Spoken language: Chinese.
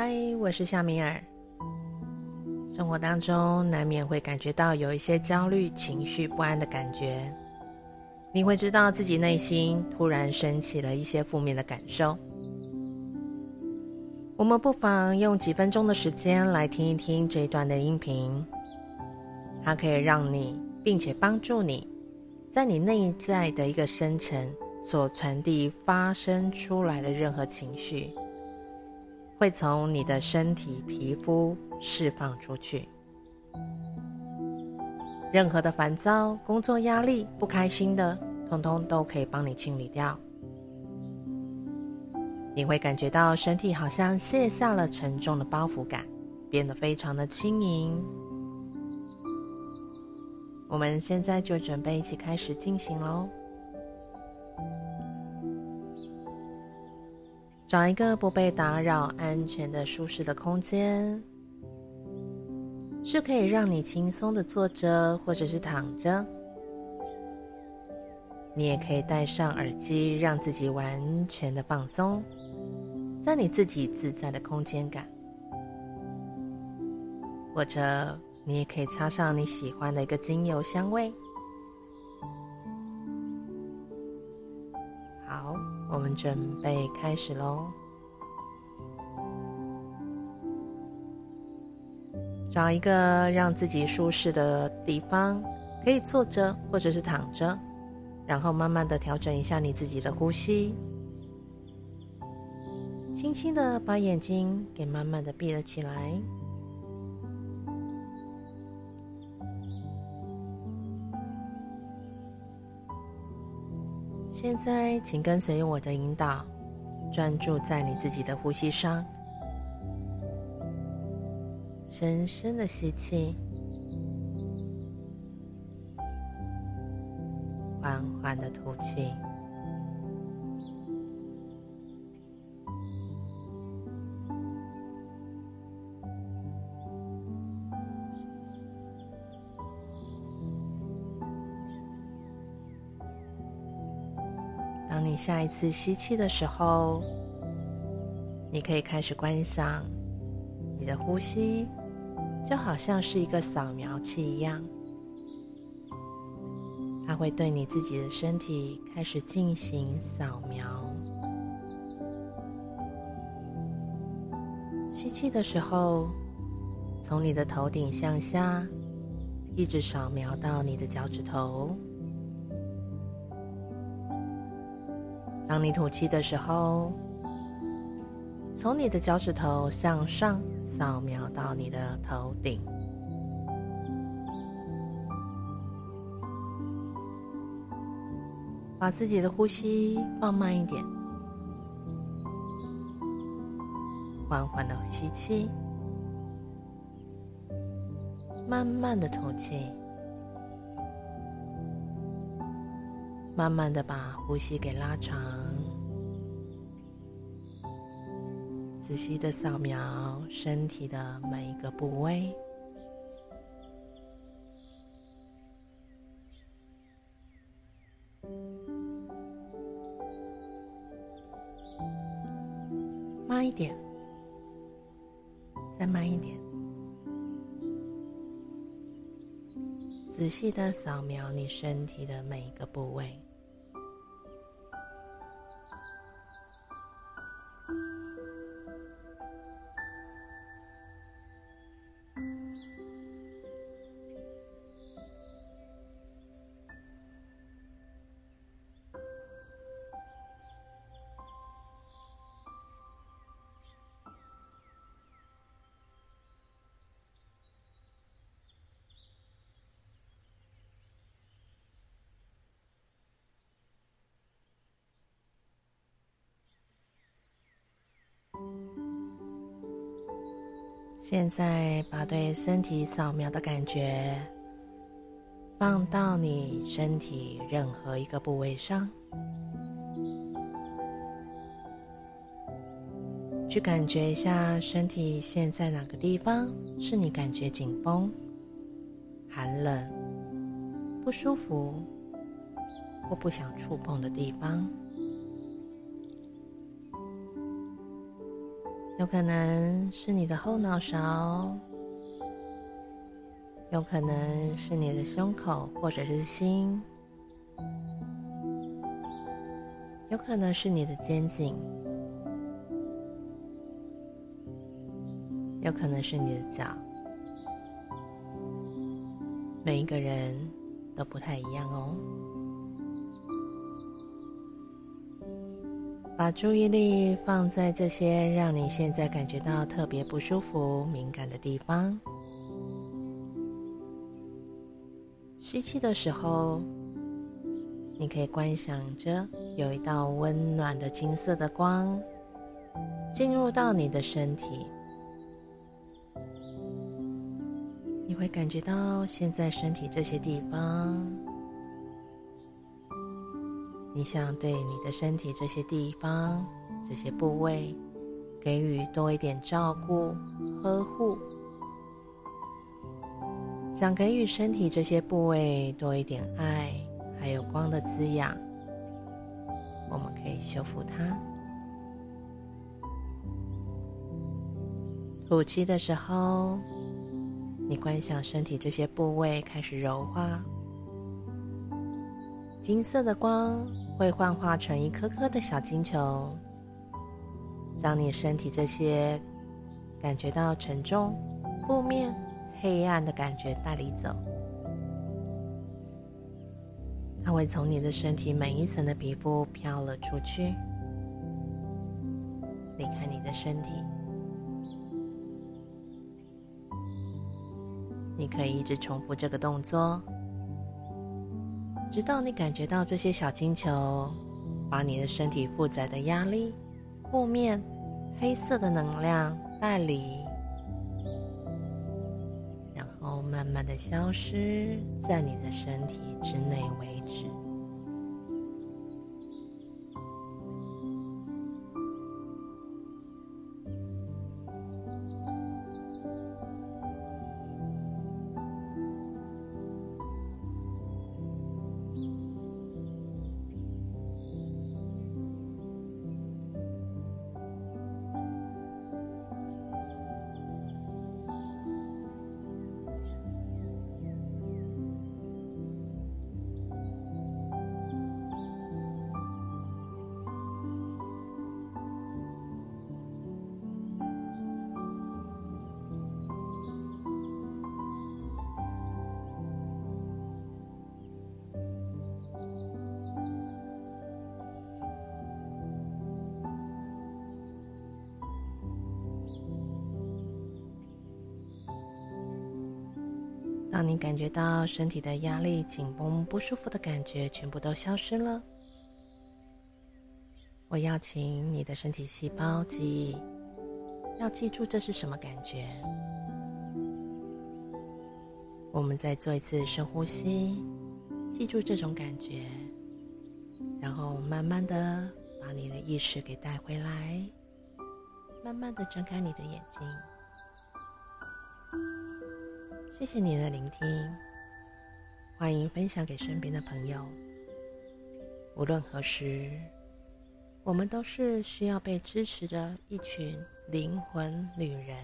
嗨，我是夏米尔。生活当中难免会感觉到有一些焦虑、情绪不安的感觉，你会知道自己内心突然升起了一些负面的感受。我们不妨用几分钟的时间来听一听这一段的音频，它可以让你，并且帮助你，在你内在的一个深层所传递发生出来的任何情绪，会从你的身体皮肤释放出去。任何的烦躁、工作压力、不开心的，通通都可以帮你清理掉。你会感觉到身体好像卸下了沉重的包袱感，变得非常的轻盈。我们现在就准备一起开始进行喽。找一个不被打扰、安全的、舒适的空间，是可以让你轻松的坐着或者是躺着。你也可以戴上耳机，让自己完全的放松，在你自己自在的空间感，或者。你也可以插上你喜欢的一个精油香味。们准备开始喽。找一个让自己舒适的地方，可以坐着或者是躺着，然后慢慢的调整一下你自己的呼吸，轻轻的把眼睛给慢慢的闭了起来。现在，请跟随我的引导，专注在你自己的呼吸上，深深的吸气，缓缓的吐气。当你下一次吸气的时候，你可以开始观想你的呼吸，就好像是一个扫描器一样，它会对你自己的身体开始进行扫描。吸气的时候，从你的头顶向下，一直扫描到你的脚趾头。当你吐气的时候，从你的脚趾头向上扫描到你的头顶，把自己的呼吸放慢一点，缓缓的吸气，慢慢的吐气。慢慢的把呼吸给拉长，仔细的扫描身体的每一个部位，慢一点，再慢一点，仔细的扫描你身体的每一个部位。现在把对身体扫描的感觉放到你身体任何一个部位上，去感觉一下身体现在哪个地方是你感觉紧绷、寒冷、不舒服或不想触碰的地方。有可能是你的后脑勺，有可能是你的胸口或者是心，有可能是你的肩颈，有可能是你的脚。每一个人都不太一样哦。把注意力放在这些让你现在感觉到特别不舒服、敏感的地方。吸气的时候，你可以观想着有一道温暖的金色的光进入到你的身体，你会感觉到现在身体这些地方。你想对你的身体这些地方、这些部位给予多一点照顾、呵护，想给予身体这些部位多一点爱，还有光的滋养，我们可以修复它。吐气的时候，你观想身体这些部位开始柔化，金色的光。会幻化成一颗颗的小金球，将你身体这些感觉到沉重、负面、黑暗的感觉带离走。它会从你的身体每一层的皮肤飘了出去，离开你的身体。你可以一直重复这个动作。直到你感觉到这些小金球把你的身体负载的压力、负面、黑色的能量带离，然后慢慢的消失在你的身体之内为止。当你感觉到身体的压力、紧绷、不舒服的感觉全部都消失了，我邀请你的身体细胞记忆，要记住这是什么感觉。我们再做一次深呼吸，记住这种感觉，然后慢慢的把你的意识给带回来，慢慢的睁开你的眼睛。谢谢你的聆听，欢迎分享给身边的朋友。无论何时，我们都是需要被支持的一群灵魂旅人。